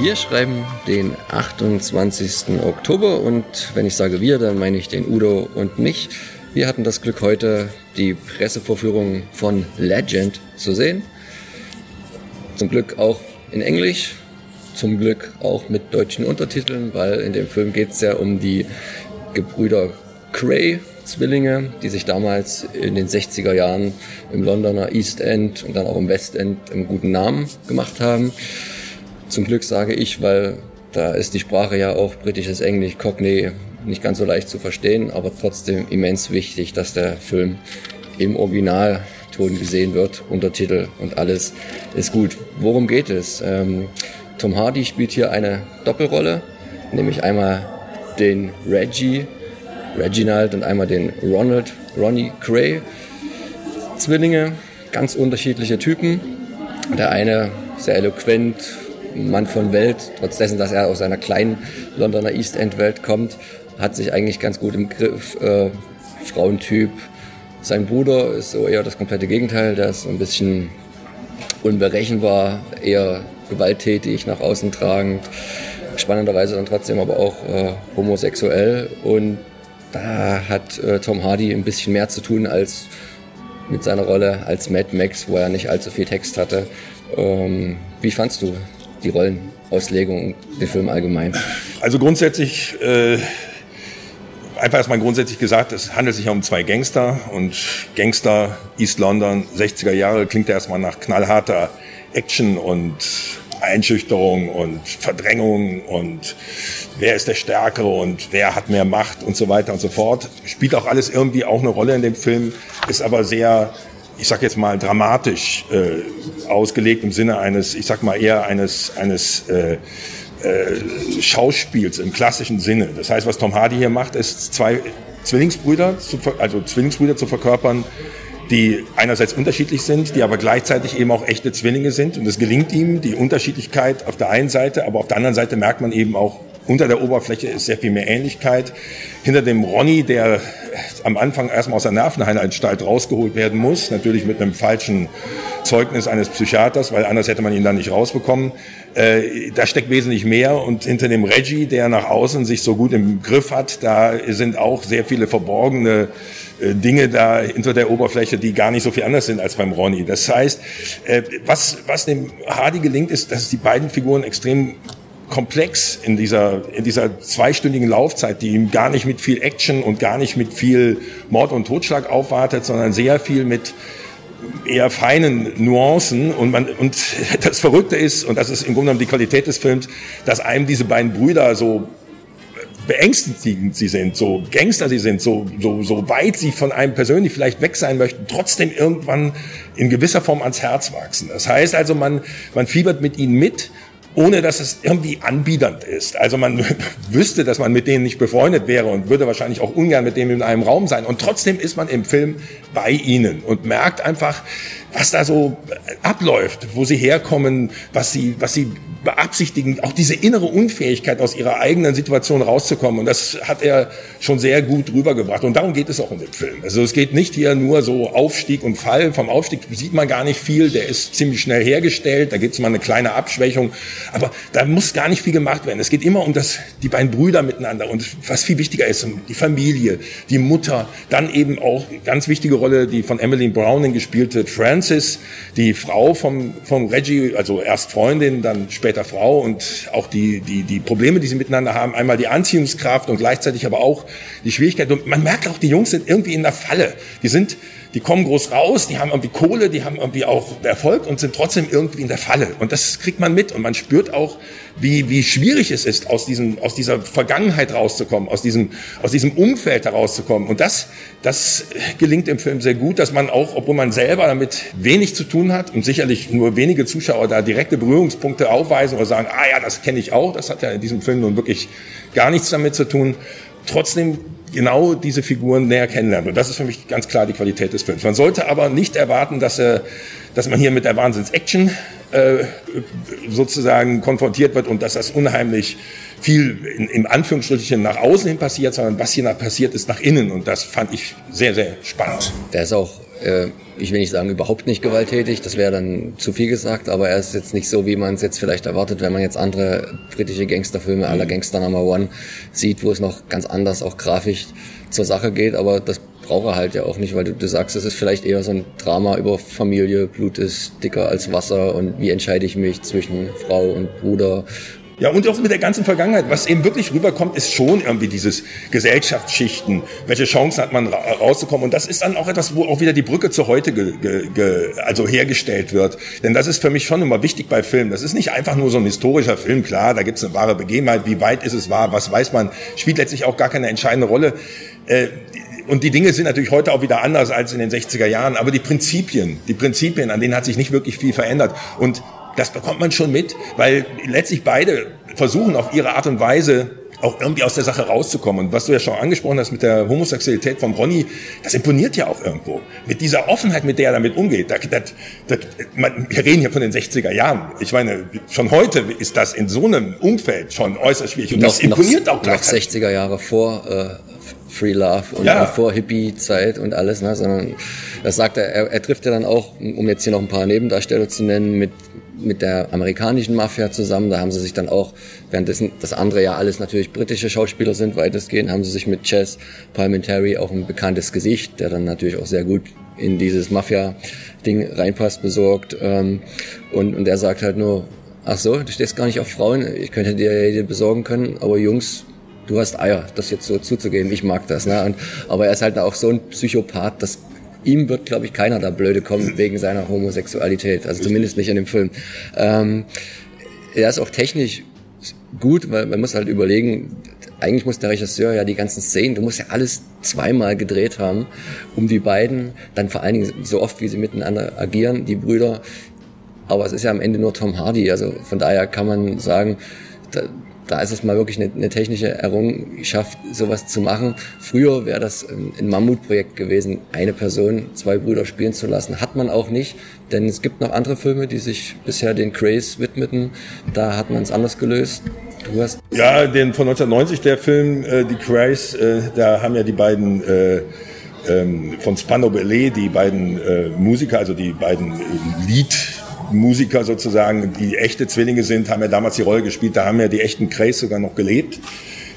Wir schreiben den 28. Oktober und wenn ich sage wir, dann meine ich den Udo und mich. Wir hatten das Glück heute die Pressevorführung von Legend zu sehen. Zum Glück auch in Englisch, zum Glück auch mit deutschen Untertiteln, weil in dem Film geht es ja um die Gebrüder Cray, Zwillinge, die sich damals in den 60er Jahren im Londoner East End und dann auch im West End einen guten Namen gemacht haben. Zum Glück sage ich, weil da ist die Sprache ja auch britisches Englisch, Cockney, nicht ganz so leicht zu verstehen, aber trotzdem immens wichtig, dass der Film im Originalton gesehen wird, Untertitel und alles ist gut. Worum geht es? Ähm, Tom Hardy spielt hier eine Doppelrolle, nämlich einmal den Reggie, Reginald und einmal den Ronald, Ronnie Gray. Zwillinge, ganz unterschiedliche Typen. Der eine sehr eloquent, Mann von Welt, trotz dessen, dass er aus einer kleinen Londoner East End Welt kommt, hat sich eigentlich ganz gut im Griff. Äh, Frauentyp. Sein Bruder ist so eher das komplette Gegenteil, der ist so ein bisschen unberechenbar, eher gewalttätig, nach außen tragend, spannenderweise dann trotzdem aber auch äh, homosexuell und da hat äh, Tom Hardy ein bisschen mehr zu tun als mit seiner Rolle als Mad Max, wo er nicht allzu viel Text hatte. Ähm, wie fandst du die Rollenauslegung, den Film allgemein? Also grundsätzlich, äh, einfach erstmal grundsätzlich gesagt, es handelt sich ja um zwei Gangster und Gangster East London, 60er Jahre, klingt ja erstmal nach knallharter Action und Einschüchterung und Verdrängung und wer ist der Stärkere und wer hat mehr Macht und so weiter und so fort. Spielt auch alles irgendwie auch eine Rolle in dem Film, ist aber sehr ich sag jetzt mal dramatisch äh, ausgelegt im Sinne eines, ich sag mal eher eines eines äh, äh, Schauspiels im klassischen Sinne. Das heißt, was Tom Hardy hier macht, ist zwei Zwillingsbrüder, zu, also Zwillingsbrüder zu verkörpern, die einerseits unterschiedlich sind, die aber gleichzeitig eben auch echte Zwillinge sind. Und es gelingt ihm, die Unterschiedlichkeit auf der einen Seite, aber auf der anderen Seite merkt man eben auch, unter der Oberfläche ist sehr viel mehr Ähnlichkeit. Hinter dem Ronny, der am Anfang erstmal aus der Nervenheilanstalt rausgeholt werden muss, natürlich mit einem falschen Zeugnis eines Psychiaters, weil anders hätte man ihn dann nicht rausbekommen. Äh, da steckt wesentlich mehr und hinter dem Reggie, der nach außen sich so gut im Griff hat, da sind auch sehr viele verborgene äh, Dinge da hinter der Oberfläche, die gar nicht so viel anders sind als beim Ronny. Das heißt, äh, was, was dem Hardy gelingt, ist, dass die beiden Figuren extrem komplex in dieser, in dieser zweistündigen Laufzeit, die ihm gar nicht mit viel Action und gar nicht mit viel Mord und Totschlag aufwartet, sondern sehr viel mit eher feinen Nuancen und man und das Verrückte ist und das ist im Grunde genommen die Qualität des Films, dass einem diese beiden Brüder so beängstigend sie sind, so Gangster sie sind, so, so, so weit sie von einem persönlich vielleicht weg sein möchten, trotzdem irgendwann in gewisser Form ans Herz wachsen. Das heißt also, man, man fiebert mit ihnen mit ohne dass es irgendwie anbiedernd ist. Also man wüsste, dass man mit denen nicht befreundet wäre und würde wahrscheinlich auch ungern mit denen in einem Raum sein. Und trotzdem ist man im Film bei ihnen und merkt einfach, was da so abläuft, wo sie herkommen, was sie, was sie beabsichtigen, auch diese innere Unfähigkeit aus ihrer eigenen Situation rauszukommen. Und das hat er schon sehr gut rübergebracht. Und darum geht es auch in dem Film. Also es geht nicht hier nur so Aufstieg und Fall. Vom Aufstieg sieht man gar nicht viel. Der ist ziemlich schnell hergestellt. Da gibt es mal eine kleine Abschwächung. Aber da muss gar nicht viel gemacht werden. Es geht immer um das, die beiden Brüder miteinander. Und was viel wichtiger ist, die Familie, die Mutter. Dann eben auch ganz wichtige Rolle, die von Emily Browning gespielt wird, Frances, die Frau vom, vom Reggie, also erst Freundin, dann später später Frau und auch die, die, die Probleme, die sie miteinander haben, einmal die Anziehungskraft und gleichzeitig aber auch die Schwierigkeit. Und man merkt auch, die Jungs sind irgendwie in der Falle. Die sind die kommen groß raus, die haben irgendwie Kohle, die haben irgendwie auch Erfolg und sind trotzdem irgendwie in der Falle. Und das kriegt man mit und man spürt auch, wie, wie schwierig es ist, aus, diesem, aus dieser Vergangenheit rauszukommen, aus diesem, aus diesem Umfeld herauszukommen. Und das, das gelingt im Film sehr gut, dass man auch, obwohl man selber damit wenig zu tun hat und sicherlich nur wenige Zuschauer da direkte Berührungspunkte aufweisen oder sagen, ah ja, das kenne ich auch, das hat ja in diesem Film nun wirklich gar nichts damit zu tun, trotzdem genau diese Figuren näher kennenlernt. Und das ist für mich ganz klar die Qualität des Films. Man sollte aber nicht erwarten, dass, er, dass man hier mit der Wahnsinns-Action äh, sozusagen konfrontiert wird und dass das unheimlich viel in, im Anführungsstrichen nach außen hin passiert, sondern was hier nach passiert ist nach innen. Und das fand ich sehr, sehr spannend. Der ist auch äh, ich will nicht sagen, überhaupt nicht gewalttätig, das wäre dann zu viel gesagt, aber er ist jetzt nicht so, wie man es jetzt vielleicht erwartet, wenn man jetzt andere britische Gangsterfilme aller mhm. Gangster Number One sieht, wo es noch ganz anders auch grafisch zur Sache geht, aber das braucht er halt ja auch nicht, weil du, du sagst, es ist vielleicht eher so ein Drama über Familie, Blut ist dicker als Wasser und wie entscheide ich mich zwischen Frau und Bruder ja, und auch mit der ganzen Vergangenheit. Was eben wirklich rüberkommt, ist schon irgendwie dieses Gesellschaftsschichten. Welche Chancen hat man rauszukommen? Und das ist dann auch etwas, wo auch wieder die Brücke zu heute ge, ge, also hergestellt wird. Denn das ist für mich schon immer wichtig bei Filmen. Das ist nicht einfach nur so ein historischer Film. Klar, da gibt es eine wahre Begebenheit. Wie weit ist es wahr? Was weiß man? Spielt letztlich auch gar keine entscheidende Rolle. Äh, und die Dinge sind natürlich heute auch wieder anders als in den 60er Jahren, aber die Prinzipien, die Prinzipien, an denen hat sich nicht wirklich viel verändert. Und das bekommt man schon mit, weil letztlich beide versuchen auf ihre Art und Weise auch irgendwie aus der Sache rauszukommen. Und was du ja schon angesprochen hast mit der Homosexualität von Ronny, das imponiert ja auch irgendwo. Mit dieser Offenheit, mit der er damit umgeht. Das, das, das, man, wir reden hier von den 60er Jahren. Ich meine, schon heute ist das in so einem Umfeld schon äußerst schwierig. Und noch, das imponiert noch, auch gleichzeitig. Noch 60er Jahre vor äh, Free Love und ja. vor Hippie-Zeit und alles, ne? sondern das sagt er, er, er trifft ja dann auch, um jetzt hier noch ein paar Nebendarsteller zu nennen, mit mit der amerikanischen Mafia zusammen. Da haben sie sich dann auch, währenddessen das andere ja alles natürlich britische Schauspieler sind, weitestgehend, haben sie sich mit Chess Palminteri auch ein bekanntes Gesicht, der dann natürlich auch sehr gut in dieses Mafia-Ding reinpasst, besorgt. Ähm, und, und er sagt halt nur, ach so, du stehst gar nicht auf Frauen, ich könnte dir ja besorgen können, aber Jungs, du hast Eier, das jetzt so zuzugeben, ich mag das. Ne? Und, aber er ist halt auch so ein Psychopath, das ihm wird, glaube ich, keiner da blöde kommen wegen seiner Homosexualität. Also zumindest nicht in dem Film. Ähm, er ist auch technisch gut, weil man muss halt überlegen, eigentlich muss der Regisseur ja die ganzen Szenen, du musst ja alles zweimal gedreht haben, um die beiden, dann vor allen Dingen so oft, wie sie miteinander agieren, die Brüder. Aber es ist ja am Ende nur Tom Hardy, also von daher kann man sagen, da, ist es mal wirklich eine, eine technische Errungenschaft, sowas zu machen. Früher wäre das ein Mammutprojekt gewesen, eine Person, zwei Brüder spielen zu lassen. Hat man auch nicht, denn es gibt noch andere Filme, die sich bisher den Craze widmeten. Da hat man es anders gelöst. Du hast ja, den von 1990, der Film, äh, die Craze, äh, da haben ja die beiden äh, ähm, von Spandau Ballet, die beiden äh, Musiker, also die beiden äh, Lied Musiker sozusagen, die echte Zwillinge sind, haben ja damals die Rolle gespielt, da haben ja die echten Craze sogar noch gelebt.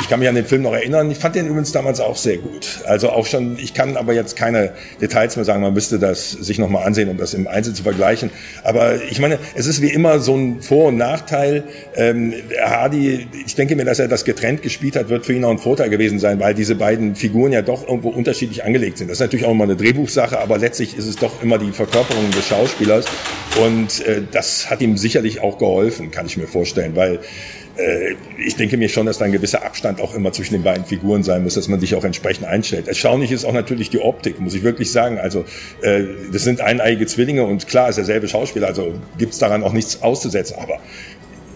Ich kann mich an den Film noch erinnern. Ich fand den übrigens damals auch sehr gut. Also auch schon, ich kann aber jetzt keine Details mehr sagen. Man müsste das sich nochmal ansehen, um das im Einzel zu vergleichen. Aber ich meine, es ist wie immer so ein Vor- und Nachteil. Ähm, Hardy, ich denke mir, dass er das getrennt gespielt hat, wird für ihn auch ein Vorteil gewesen sein, weil diese beiden Figuren ja doch irgendwo unterschiedlich angelegt sind. Das ist natürlich auch immer eine Drehbuchsache, aber letztlich ist es doch immer die Verkörperung des Schauspielers. Und äh, das hat ihm sicherlich auch geholfen, kann ich mir vorstellen, weil äh, ich denke mir schon, dass da ein gewisser Abstand auch immer zwischen den beiden Figuren sein muss, dass man sich auch entsprechend einstellt. Erstaunlich ist auch natürlich die Optik, muss ich wirklich sagen. Also äh, das sind eineiige Zwillinge und klar ist derselbe Schauspieler, also gibt es daran auch nichts auszusetzen. Aber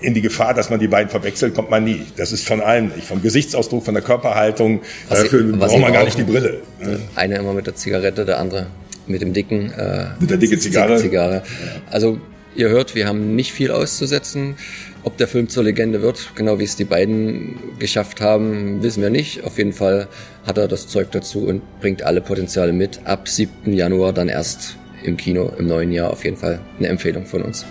in die Gefahr, dass man die beiden verwechselt, kommt man nie. Das ist von allem nicht. Vom Gesichtsausdruck, von der Körperhaltung, was dafür ich, braucht man gar nicht die Brille. Eine immer mit der Zigarette, der andere mit dem dicken äh, mit der dicke Zigarre. Zigarre. Also ihr hört, wir haben nicht viel auszusetzen. Ob der Film zur Legende wird, genau wie es die beiden geschafft haben, wissen wir nicht. Auf jeden Fall hat er das Zeug dazu und bringt alle Potenziale mit. Ab 7. Januar dann erst im Kino im neuen Jahr auf jeden Fall eine Empfehlung von uns.